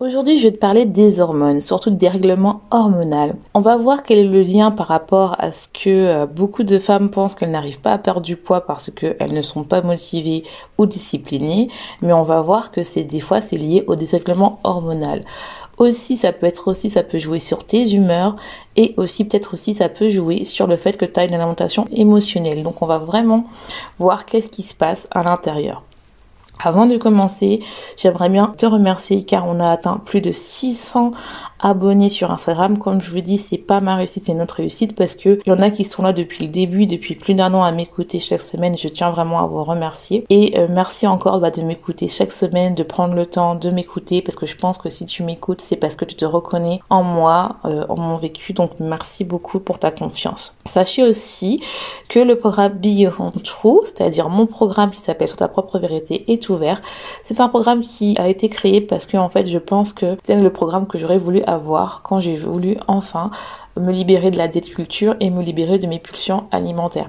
Aujourd'hui, je vais te parler des hormones, surtout des règlements hormonaux. On va voir quel est le lien par rapport à ce que euh, beaucoup de femmes pensent qu'elles n'arrivent pas à perdre du poids parce qu'elles ne sont pas motivées ou disciplinées, mais on va voir que c'est des fois c'est lié au désrèglement hormonal. Aussi, ça peut être aussi, ça peut jouer sur tes humeurs et aussi peut-être aussi ça peut jouer sur le fait que tu as une alimentation émotionnelle. Donc on va vraiment voir qu'est-ce qui se passe à l'intérieur. Avant de commencer, j'aimerais bien te remercier car on a atteint plus de 600 abonnés sur Instagram. Comme je vous dis, c'est pas ma réussite, c'est notre réussite parce que il y en a qui sont là depuis le début, depuis plus d'un an à m'écouter chaque semaine. Je tiens vraiment à vous remercier et euh, merci encore bah, de m'écouter chaque semaine, de prendre le temps de m'écouter parce que je pense que si tu m'écoutes, c'est parce que tu te reconnais en moi, euh, en mon vécu. Donc merci beaucoup pour ta confiance. Sachez aussi que le programme Be True, c'est-à-dire mon programme qui s'appelle Sur ta propre vérité, C'est un programme qui a été créé parce que en fait je pense que c'est le programme que j'aurais voulu avoir quand j'ai voulu enfin me libérer de la dette culture et me libérer de mes pulsions alimentaires.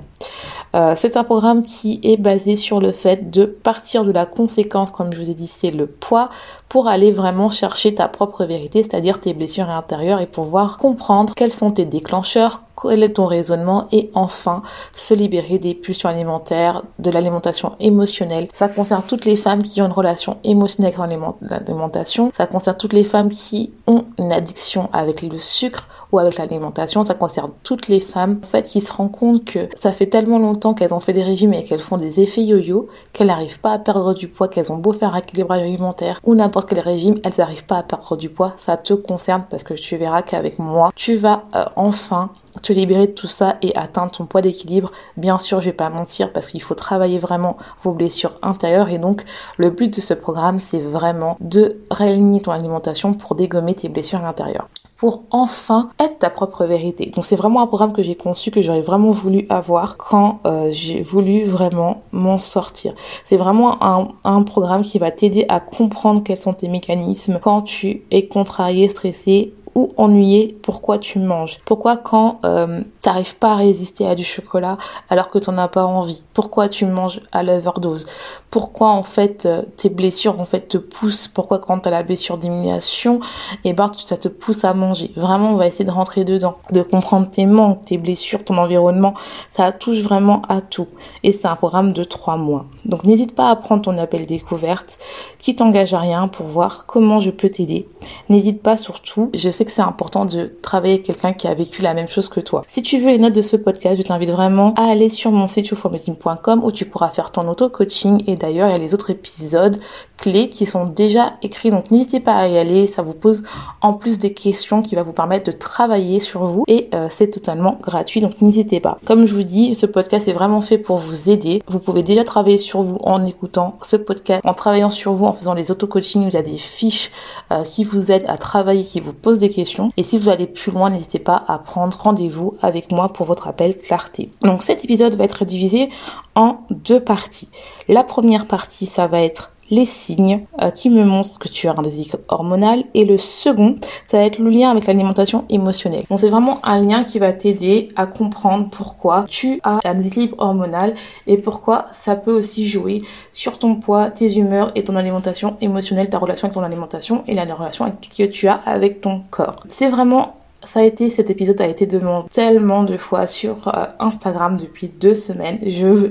Euh, c'est un programme qui est basé sur le fait de partir de la conséquence, comme je vous ai dit, c'est le poids, pour aller vraiment chercher ta propre vérité, c'est-à-dire tes blessures intérieures et pouvoir comprendre quels sont tes déclencheurs, quel est ton raisonnement et enfin se libérer des pulsions alimentaires, de l'alimentation émotionnelle. Ça concerne toutes les femmes qui ont une relation émotionnelle avec l'alimentation, ça concerne toutes les femmes qui ont une addiction avec le sucre ou avec l'alimentation, ça concerne toutes les femmes en fait qui se rendent compte que ça fait tellement longtemps qu'elles ont fait des régimes et qu'elles font des effets yo-yo qu'elles n'arrivent pas à perdre du poids, qu'elles ont beau faire un équilibrage alimentaire ou n'importe quel régime, elles n'arrivent pas à perdre du poids. Ça te concerne parce que tu verras qu'avec moi, tu vas euh, enfin te libérer de tout ça et atteindre ton poids d'équilibre. Bien sûr, je vais pas mentir parce qu'il faut travailler vraiment vos blessures intérieures et donc le but de ce programme, c'est vraiment de réaligner ton alimentation pour dégommer tes blessures intérieures pour enfin être ta propre vérité. Donc c'est vraiment un programme que j'ai conçu, que j'aurais vraiment voulu avoir quand euh, j'ai voulu vraiment m'en sortir. C'est vraiment un, un programme qui va t'aider à comprendre quels sont tes mécanismes quand tu es contrarié, stressé ou ennuyé pourquoi tu manges? Pourquoi quand euh, t'arrives pas à résister à du chocolat alors que t'en as pas envie? Pourquoi tu manges à l'overdose? Pourquoi en fait euh, tes blessures en fait te poussent? Pourquoi quand t'as la blessure d'élimination, et eh ben ça te pousse à manger? Vraiment on va essayer de rentrer dedans, de comprendre tes manques, tes blessures, ton environnement. Ça touche vraiment à tout. Et c'est un programme de trois mois. Donc n'hésite pas à prendre ton appel découverte qui t'engage à rien pour voir comment je peux t'aider. N'hésite pas surtout, je que c'est important de travailler avec quelqu'un qui a vécu la même chose que toi. Si tu veux les notes de ce podcast, je t'invite vraiment à aller sur mon site youformation.com où tu pourras faire ton auto-coaching et d'ailleurs il y a les autres épisodes clés qui sont déjà écrits donc n'hésitez pas à y aller, ça vous pose en plus des questions qui va vous permettre de travailler sur vous et euh, c'est totalement gratuit donc n'hésitez pas. Comme je vous dis, ce podcast est vraiment fait pour vous aider. Vous pouvez déjà travailler sur vous en écoutant ce podcast, en travaillant sur vous, en faisant les auto-coaching où il y a des fiches euh, qui vous aident à travailler, qui vous posent des questions et si vous allez plus loin, n'hésitez pas à prendre rendez-vous avec moi pour votre appel clarté. Donc cet épisode va être divisé en deux parties. La première partie, ça va être les signes euh, qui me montrent que tu as un déséquilibre hormonal. Et le second ça va être le lien avec l'alimentation émotionnelle. Donc c'est vraiment un lien qui va t'aider à comprendre pourquoi tu as un déséquilibre hormonal et pourquoi ça peut aussi jouer sur ton poids tes humeurs et ton alimentation émotionnelle ta relation avec ton alimentation et la relation que tu as avec ton corps. C'est vraiment Ça a été, cet épisode a été demandé tellement de fois sur euh, Instagram depuis deux semaines. Je,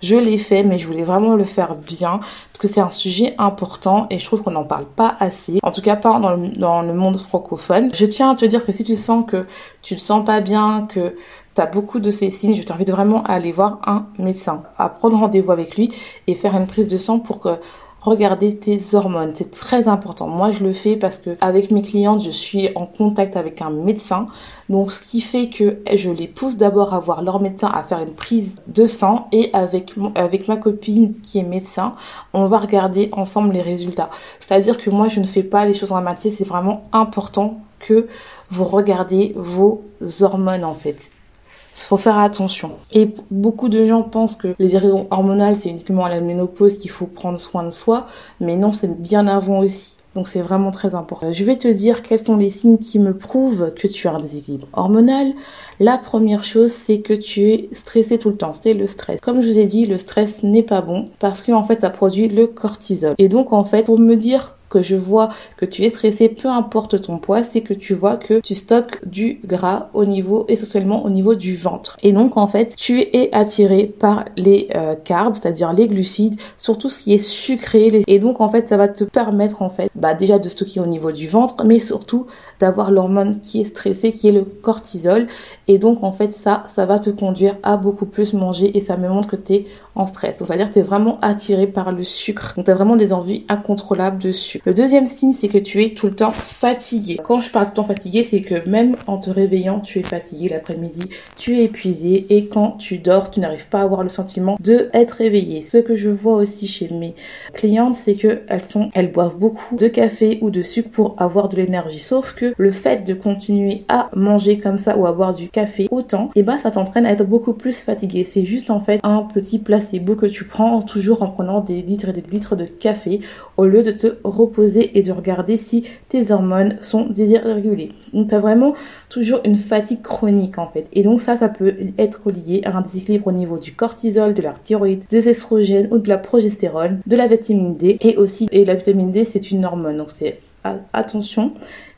je l'ai fait, mais je voulais vraiment le faire bien parce que c'est un sujet important et je trouve qu'on n'en parle pas assez. En tout cas, pas dans le, monde francophone. Je tiens à te dire que si tu sens que tu te sens pas bien, que tu as beaucoup de ces signes, je t'invite vraiment à aller voir un médecin, à prendre rendez-vous avec lui et faire une prise de sang pour que regarder tes hormones. C'est très important. Moi, je le fais parce que avec mes clientes, je suis en contact avec un médecin. Donc, ce qui fait que je les pousse d'abord à voir leur médecin à faire une prise de sang et avec, avec ma copine qui est médecin, on va regarder ensemble les résultats. C'est-à-dire que moi, je ne fais pas les choses en matière. C'est vraiment important que vous regardez vos hormones en fait faut faire attention. Et beaucoup de gens pensent que les irritants hormonales, c'est uniquement à la ménopause qu'il faut prendre soin de soi, mais non, c'est bien avant aussi. Donc c'est vraiment très important. Je vais te dire quels sont les signes qui me prouvent que tu as un déséquilibre hormonal. La première chose, c'est que tu es stressé tout le temps. C'est le stress. Comme je vous ai dit, le stress n'est pas bon parce qu'en fait, ça produit le cortisol. Et donc en fait, pour me dire que je vois que tu es stressé, peu importe ton poids, c'est que tu vois que tu stockes du gras au niveau, essentiellement au niveau du ventre. Et donc, en fait, tu es attiré par les euh, carbs, c'est-à-dire les glucides, surtout ce qui est sucré. Et donc, en fait, ça va te permettre, en fait, bah, déjà de stocker au niveau du ventre, mais surtout d'avoir l'hormone qui est stressée, qui est le cortisol. Et donc, en fait, ça, ça va te conduire à beaucoup plus manger et ça me montre que tu es en stress. Donc, c'est-à-dire que tu es vraiment attiré par le sucre. Donc, tu as vraiment des envies incontrôlables de sucre. Le deuxième signe, c'est que tu es tout le temps fatigué. Quand je parle de temps fatigué, c'est que même en te réveillant, tu es fatigué l'après-midi, tu es épuisé et quand tu dors, tu n'arrives pas à avoir le sentiment de être réveillé. Ce que je vois aussi chez mes clientes, c'est que elles sont, elles boivent beaucoup de café ou de sucre pour avoir de l'énergie. Sauf que le fait de continuer à manger comme ça ou à boire du café autant, et eh ben ça t'entraîne à être beaucoup plus fatigué. C'est juste en fait un petit placebo que tu prends toujours en prenant des litres et des litres de café au lieu de te reposer poser et de regarder si tes hormones sont désirégulées. Donc tu as vraiment toujours une fatigue chronique en fait. Et donc ça, ça peut être lié à un déséquilibre au niveau du cortisol, de la thyroïde, des estrogènes ou de la progestérone, de la vitamine D et aussi, et la vitamine D c'est une hormone, donc c'est attention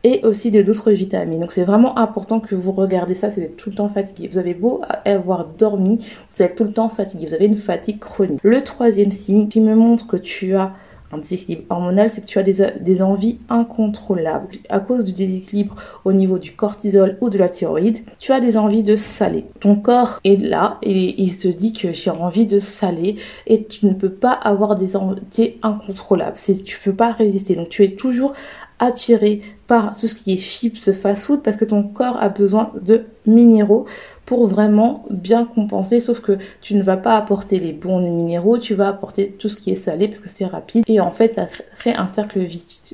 et aussi de d'autres vitamines. Donc c'est vraiment important que vous regardez ça, c'est tout le temps fatigué. Vous avez beau avoir dormi, vous êtes tout le temps fatigué, vous avez une fatigue chronique. Le troisième signe qui me montre que tu as un déséquilibre hormonal, c'est que tu as des, envies incontrôlables. À cause du déséquilibre au niveau du cortisol ou de la thyroïde, tu as des envies de saler. Ton corps est là et il se dit que j'ai envie de saler et tu ne peux pas avoir des envies incontrôlables. Tu peux pas résister. Donc tu es toujours attiré par tout ce qui est chips, fast-food parce que ton corps a besoin de minéraux pour vraiment bien compenser, sauf que tu ne vas pas apporter les bons minéraux, tu vas apporter tout ce qui est salé parce que c'est rapide et en fait ça crée un cercle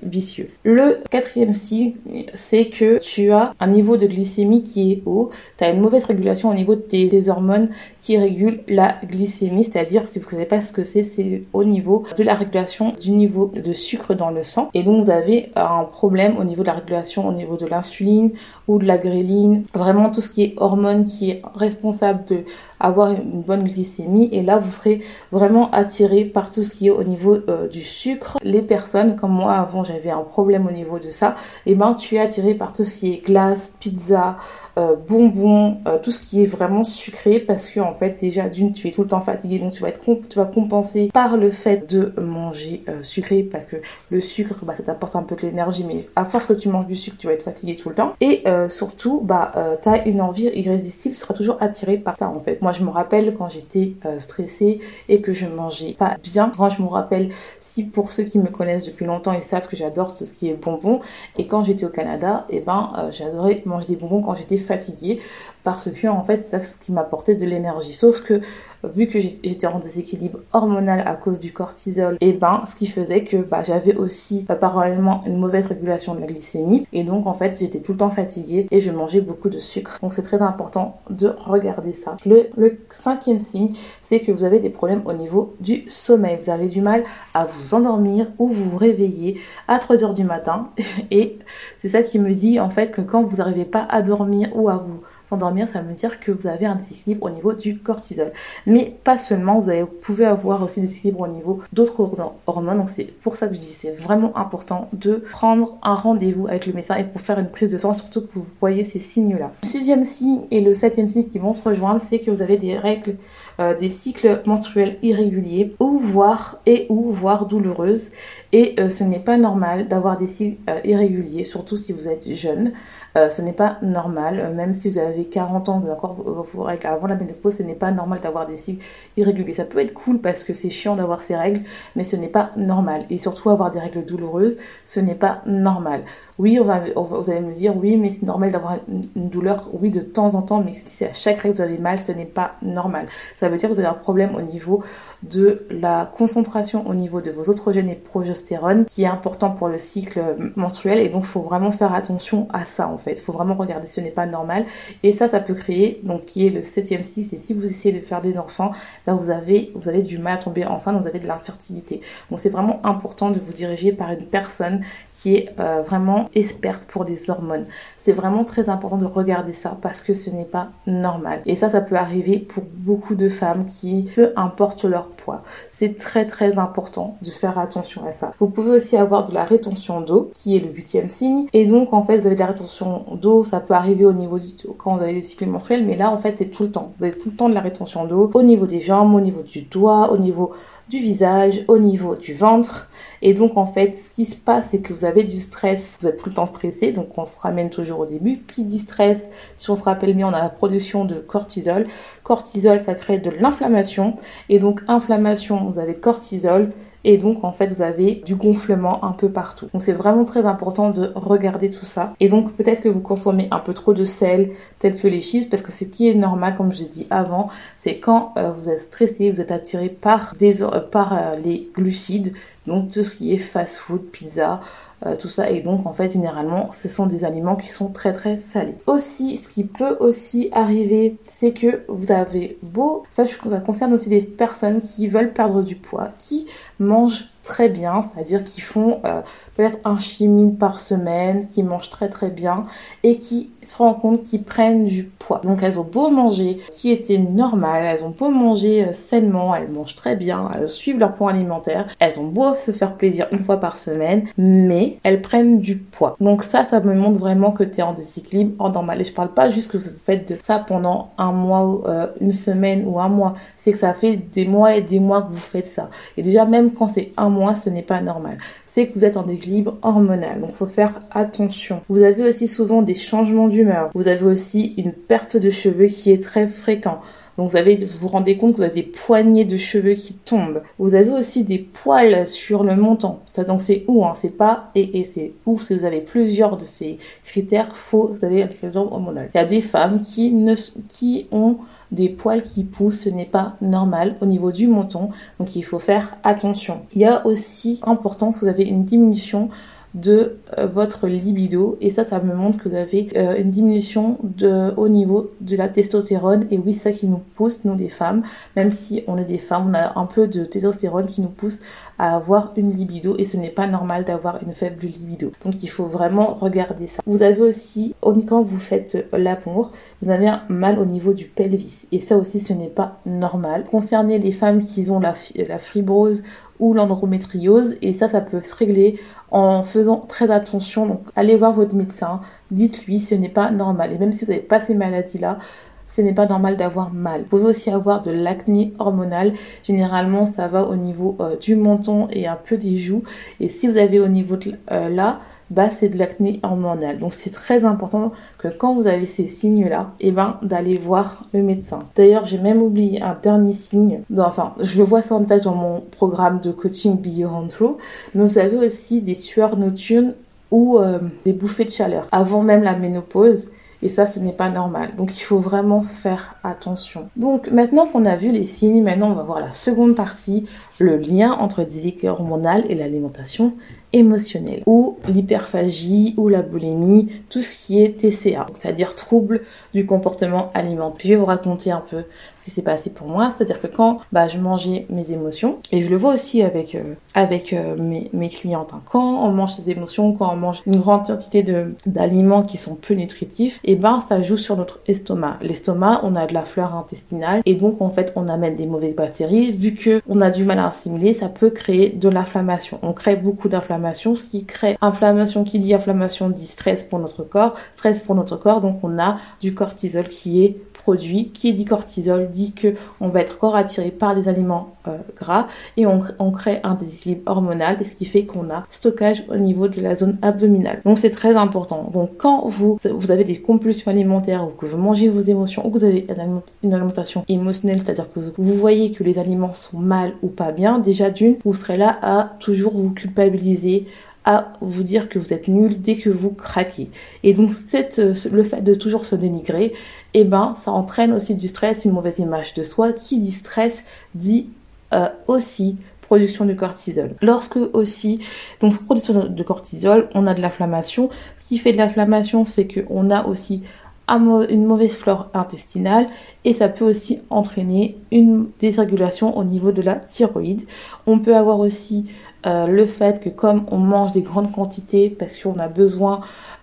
vicieux. Le quatrième signe, c'est que tu as un niveau de glycémie qui est haut, tu as une mauvaise régulation au niveau de tes, hormones qui régulent la glycémie, c'est-à-dire si vous ne savez pas ce que c'est, c'est au niveau de la régulation du niveau de sucre dans le sang. Et donc vous avez un problème au niveau de la régulation, au niveau de l'insuline ou de la gréline, vraiment tout ce qui est hormones qui responsable de avoir une bonne glycémie et là vous serez vraiment attiré par tout ce qui est au niveau euh, du sucre. Les personnes comme moi avant j'avais un problème au niveau de ça, et eh ben tu es attiré par tout ce qui est glace, pizza, euh, bonbons, euh, tout ce qui est vraiment sucré parce que en fait déjà d'une tu es tout le temps fatigué donc tu vas être tu vas compenser par le fait de manger euh, sucré parce que le sucre bah ça t'apporte un peu de l'énergie mais à force que tu manges du sucre tu vas être fatigué tout le temps et surtout bah tu as une envie irrésistible tu seras toujours attiré par ça en fait. Moi je me rappelle quand j'étais stressée et que je mangeais pas bien. Quand je me rappelle si pour ceux qui me connaissent depuis longtemps ils savent que j'adore tout ce qui est bonbons et quand j'étais au Canada et eh ben j'adorais manger des bonbons quand j'étais fatiguée parce que en fait c'est ce qui m'apportait de l'énergie. Sauf que vu que j'étais en déséquilibre hormonal à cause du cortisol, et eh ben ce qui faisait que bah, j'avais aussi euh, parallèlement une mauvaise régulation de la glycémie et donc en fait j'étais tout le temps fatiguée et je mangeais beaucoup de sucre. Donc c'est très important de regarder ça. Le, cinquième signe, c'est que vous avez des problèmes au niveau du sommeil. Vous avez du mal à vous endormir ou vous vous réveiller à 3 heures du matin et c'est ça qui me dit en fait que quand vous n'arrivez pas à dormir ou à vous s'endormir, ça veut dire que vous avez un déséquilibre au niveau du cortisol. Mais pas seulement, vous, pouvez avoir aussi des déséquilibres au niveau d'autres hormones. Donc c'est pour ça que je dis c'est vraiment important de prendre un rendez-vous avec le médecin et pour faire une prise de sang, surtout que vous voyez ces signes-là. Le sixième signe et le septième signe qui vont se rejoindre, c'est que vous avez des règles euh, des cycles menstruels irréguliers ou voire et ou voire douloureuses. Et euh, ce n'est pas normal d'avoir des cycles euh, irréguliers surtout si vous êtes jeune. Ce n'est pas normal même si vous avez 40 ans vous avez encore vos règles avant la ménopause ce n'est pas normal d'avoir des cycles irréguliers. Ça peut être cool parce que c'est chiant d'avoir ces règles mais ce n'est pas normal. Et surtout avoir des règles douloureuses ce n'est pas normal. Oui, on vous allez me dire, oui, mais c'est normal d'avoir une, douleur, oui, de temps en temps, mais si à chaque règle vous avez mal, ce n'est pas normal. Veut dire que vous avez un problème au niveau de la concentration au niveau de vos oestrogènes et progestérone, qui est important pour le cycle menstruel, et donc faut vraiment faire attention à ça, en fait. Faut vraiment regarder, ce n'est pas normal. Et ça, ça peut créer, donc, qui est le septième cycle, et si vous essayez de faire des enfants, là, vous avez, vous avez du mal à tomber enceinte, vous avez de l'infertilité. Donc, c'est vraiment important de vous diriger par une personne qui est euh, vraiment experte pour les hormones. C'est vraiment très important de regarder ça parce que ce n'est pas normal. Et ça, ça peut arriver pour beaucoup de femmes qui, peu importe leur poids. C'est très très important de faire attention à ça. Vous pouvez aussi avoir de la rétention d'eau, qui est le huitième signe. Et donc, en fait, vous avez de la rétention d'eau, ça peut arriver au niveau du, quand vous avez le cycle menstruel, mais là, en fait, c'est tout le temps. Vous avez tout le temps de la rétention d'eau au niveau des jambes, au niveau du doigt, au niveau du visage, au niveau du ventre. Et donc en fait, ce qui se passe, c'est que vous avez du stress, vous êtes tout le temps stressé, donc on se ramène toujours au début. Qui dit stress, si on se rappelle bien, on a la production de cortisol. Cortisol, ça crée de l'inflammation. Et donc inflammation, vous avez cortisol. Et donc, en fait, vous avez du gonflement un peu partout. Donc, c'est vraiment très important de regarder tout ça. Et donc, peut-être que vous consommez un peu trop de sel, tel que les chips, parce que ce qui est normal, comme je l'ai dit avant, c'est quand euh, vous êtes stressé, vous êtes attiré par, des, euh, par euh, les glucides, donc tout ce qui est fast-food, pizza, euh, tout ça. Et donc, en fait, généralement, ce sont des aliments qui sont très très salés. Aussi, ce qui peut aussi arriver, c'est que vous avez beau, ça, ça concerne aussi les personnes qui veulent perdre du poids, qui mangent très bien, c'est-à-dire qui font euh, peut-être un chimie par semaine, qui mangent très très bien et qui se rendent compte qu'ils prennent du poids. Donc elles ont beau manger qui était normal, elles ont beau manger euh, sainement, elles mangent très bien, elles suivent leur point alimentaire, elles ont beau se faire plaisir une fois par semaine, mais elles prennent du poids. Donc ça, ça me montre vraiment que tu es en déséquilibre, en normal. Et je parle pas juste que vous faites ça pendant un mois, euh, une semaine ou un mois. C'est que ça fait des mois et des mois que vous faites ça. Et déjà, même quand c'est un mois, ce n'est pas normal c'est que vous êtes en déséquilibre hormonal. Donc, faut faire attention. Vous avez aussi souvent des changements d'humeur. Vous avez aussi une perte de cheveux qui est très fréquent. Donc vous avez, vous vous rendez compte que vous avez des poignées de cheveux qui tombent. Vous avez aussi des poils sur le menton. Ça donc c'est où hein, C'est pas et et c'est où si vous avez plusieurs de ces critères faux, vous avez un déséquilibre hormonal. Il y a des femmes qui ne qui ont des poils qui poussent, ce n'est pas normal au niveau du menton, donc il faut faire attention. Il y a aussi important que vous avez une diminution de euh, votre libido. Et ça ça me montre que vous avez euh, une diminution de au niveau de la testostérone. Et oui ça qui nous pousse nous les femmes. Même si on est des femmes on a un peu de testostérone qui nous pousse à avoir une libido. Et ce n'est pas normal d'avoir une faible libido. Donc il faut vraiment regarder ça. Vous avez aussi quand vous faites l'amour vous avez un mal au niveau du pelvis. Et ça aussi ce n'est pas normal. Concernant les femmes qui ont la fibrose ou l'endométriose et ça ça peut se régler en faisant très attention. Donc, allez voir votre médecin, dites-lui ce n'est pas normal. Et même si vous n'avez pas ces maladies-là, ce n'est pas normal d'avoir mal. Vous pouvez aussi avoir de l'acné hormonal. Généralement, ça va au niveau euh, du menton et un peu des joues. Et si vous avez au niveau de, euh, là, bah c'est de l'acné hormonal. Donc c'est très important que quand vous avez ces signes-là, eh ben d'aller voir le médecin. D'ailleurs, j'ai même oublié un dernier signe. enfin, je le vois sans détail dans mon programme de coaching Beyond True. Mais vous avez aussi des sueurs nocturnes ou euh, des bouffées de chaleur avant même la ménopause. Et ça, ce n'est pas normal. Donc, il faut vraiment faire attention. Donc, maintenant qu'on a vu les signes, maintenant, on va voir la seconde partie, le lien entre déséquilibre hormonal et l'alimentation émotionnel ou l'hyperphagie ou la boulimie, tout ce qui est TCA, c'est-à-dire trouble du comportement alimentaire. Je vais vous raconter un peu ce qui s'est passé pour moi, c'est-à-dire que quand bah, je mangeais mes émotions, et je le vois aussi avec, euh, avec euh, mes, mes clientes, hein. quand on mange ses émotions, quand on mange une grande quantité d'aliments qui sont peu nutritifs, et eh ben ça joue sur notre estomac. L'estomac, on a de la fleur intestinale, et donc en fait on amène des mauvaises bactéries, vu que on a du mal à assimiler, ça peut créer de l'inflammation. On crée beaucoup d'inflammation, ce qui crée inflammation, qui dit inflammation dit stress pour notre corps, stress pour notre corps, donc on a du cortisol qui est produit. Qui dit cortisol dit que on va être corps attiré par les aliments euh, gras et on, crée un déséquilibre hormonal, ce qui fait qu'on a stockage au niveau de la zone abdominale. Donc c'est très important. Donc quand vous, vous avez des compulsions alimentaires ou que vous mangez vos émotions ou que vous avez une alimentation émotionnelle, c'est-à-dire que vous voyez que les aliments sont mal ou pas bien, déjà d'une, vous serez là à toujours vous culpabiliser, à vous dire que vous êtes nul dès que vous craquez. Et donc euh, le fait de toujours se dénigrer, eh ben ça entraîne aussi du stress, une mauvaise image de soi. Qui dit stress dit euh, aussi production de cortisol. Lorsque aussi, donc production de cortisol, on a de l'inflammation. Ce qui fait de l'inflammation, c'est qu'on a aussi une mauvaise flore intestinale et ça peut aussi entraîner une désrégulation au niveau de la thyroïde. On peut avoir aussi euh, le fait que comme on mange des grandes quantités parce qu'on a besoin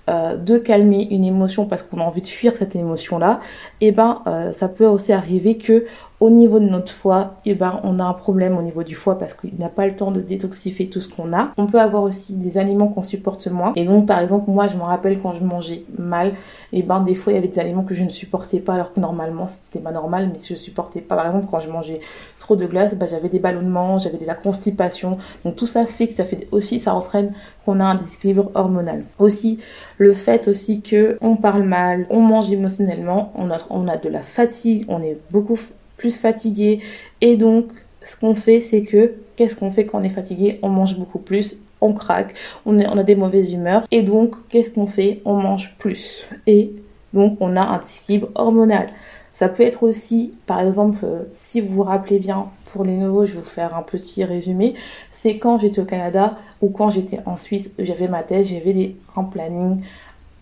euh, de calmer une émotion parce qu'on a envie de fuir cette émotion là, et eh ben euh, ça peut aussi arriver que au niveau de notre foie, eh ben on a un problème au niveau du foie parce qu'il n'a pas le temps de détoxifier tout ce qu'on a. On peut avoir aussi des aliments qu'on supporte moins. Et donc par exemple moi je me rappelle quand je mangeais mal, et eh ben des fois il y avait des aliments que je ne supportais pas alors que normalement c'était pas normal mais je supportais pas. Par exemple quand je mangeais trop de glace, ben, j'avais des ballonnements, j'avais de la constipation. Donc tout ça fait que ça fait aussi ça entraîne qu'on a un déséquilibre hormonal. Aussi le fait aussi que on parle mal, on mange émotionnellement, on a, on a de la fatigue, on est beaucoup plus fatigué. Et donc ce qu'on fait c'est que qu'est-ce qu'on fait quand on est fatigué? On mange beaucoup plus, on craque, on, est, on a des mauvaises humeurs. Et donc qu'est-ce qu'on fait? On mange plus. Et donc on a un déséquilibre hormonal. Ça peut être aussi, par exemple, euh, si vous vous rappelez bien, pour les nouveaux, je vais vous faire un petit résumé. C'est quand j'étais au Canada ou quand j'étais en Suisse, j'avais ma thèse, j'avais des, un planning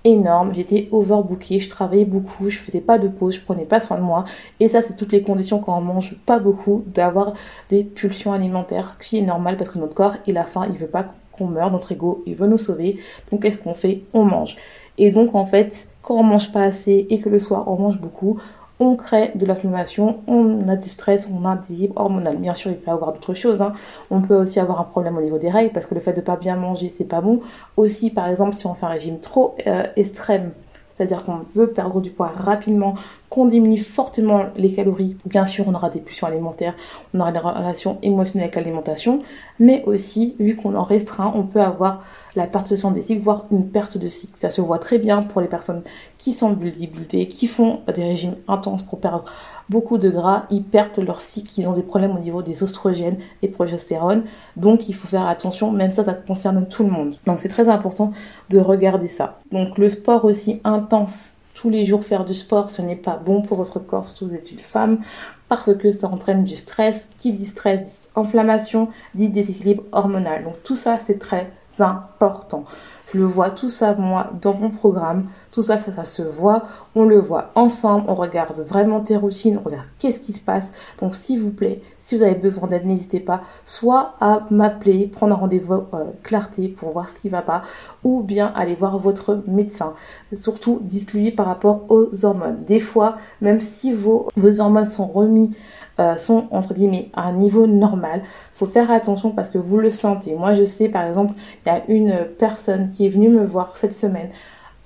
énorme, j'étais overbookée, je travaillais beaucoup, je faisais pas de pause, je prenais pas soin de moi. Et ça, c'est toutes les conditions quand on mange pas beaucoup, d'avoir des pulsions alimentaires, qui est normal parce que notre corps, il a faim, il veut pas qu'on meure, notre ego, il veut nous sauver. Donc, qu'est-ce qu'on fait? On mange. Et donc, en fait, quand on mange pas assez et que le soir, on mange beaucoup, on crée de l'inflammation, on a du stress, on a un déséquilibre hormonal. Bien sûr, il peut y avoir d'autres choses. Hein. On peut aussi avoir un problème au niveau des règles parce que le fait de pas bien manger, c'est pas bon. Aussi, par exemple, si on fait un régime trop euh, extrême, c'est-à-dire qu'on veut perdre du poids rapidement, qu'on diminue fortement les calories, bien sûr, on aura des pulsions alimentaires, on aura des relations émotionnelles avec l'alimentation, mais aussi, vu qu'on en restreint, on peut avoir la perturbation des cycles, voire une perte de cycle. Ça se voit très bien pour les personnes qui sont bulldés, qui font des régimes intenses pour perdre beaucoup de gras, ils perdent leur cycle, ils ont des problèmes au niveau des oestrogènes et progestérone. Donc il faut faire attention, même ça, ça concerne tout le monde. Donc c'est très important de regarder ça. Donc le sport aussi intense tous les jours faire du sport, ce n'est pas bon pour votre corps, surtout vous êtes une femme, parce que ça entraîne du stress. Qui dit stress, inflammation, dit déséquilibre hormonal. Donc tout ça, c'est très important. Je le vois tout ça, moi, dans mon programme. Tout ça, ça, ça se voit. On le voit ensemble. On regarde vraiment tes routines. On regarde qu'est-ce qui se passe. Donc, s'il vous plaît, si vous avez besoin d'aide, n'hésitez pas soit à m'appeler, prendre un rendez-vous euh, clarté pour voir ce qui va pas, ou bien aller voir votre médecin. Surtout, dites-lui par rapport aux hormones. Des fois, même si vos, hormones sont remis euh, sont entre guillemets à un niveau normal. Faut faire attention parce que vous le sentez. Moi, je sais par exemple, il y a une personne qui est venue me voir cette semaine.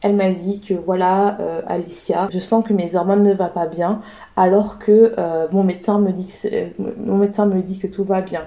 Elle m'a dit que voilà, euh, Alicia, je sens que mes hormones ne vont pas bien, alors que euh, mon médecin me dit que mon médecin me dit que tout va bien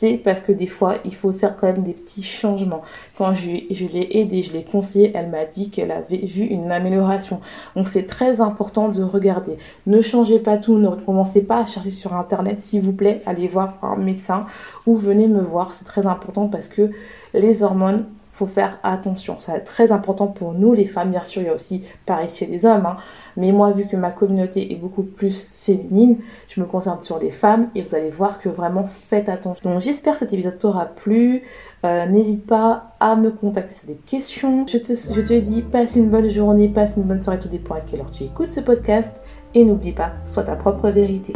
c'est parce que des fois, il faut faire quand même des petits changements. Quand je, je l'ai aidée, je l'ai conseillée, elle m'a dit qu'elle avait vu une amélioration. Donc c'est très important de regarder. Ne changez pas tout, ne recommencez pas à chercher sur Internet, s'il vous plaît, allez voir un médecin ou venez me voir. C'est très important parce que les hormones, faut faire attention. Ça est très important pour nous les femmes. Bien sûr, il y a aussi pareil chez les hommes. Hein. Mais moi, vu que ma communauté est beaucoup plus féminine, je me concentre sur les femmes et vous allez voir que vraiment faites attention. Donc j'espère que cet épisode t'aura plu. Euh, n'hésite pas à me contacter si des questions. Je te, je te dis, passe une bonne journée, passe une bonne soirée, tout dépend à quelle heure tu écoutes ce podcast. Et n'oublie pas, sois ta propre vérité.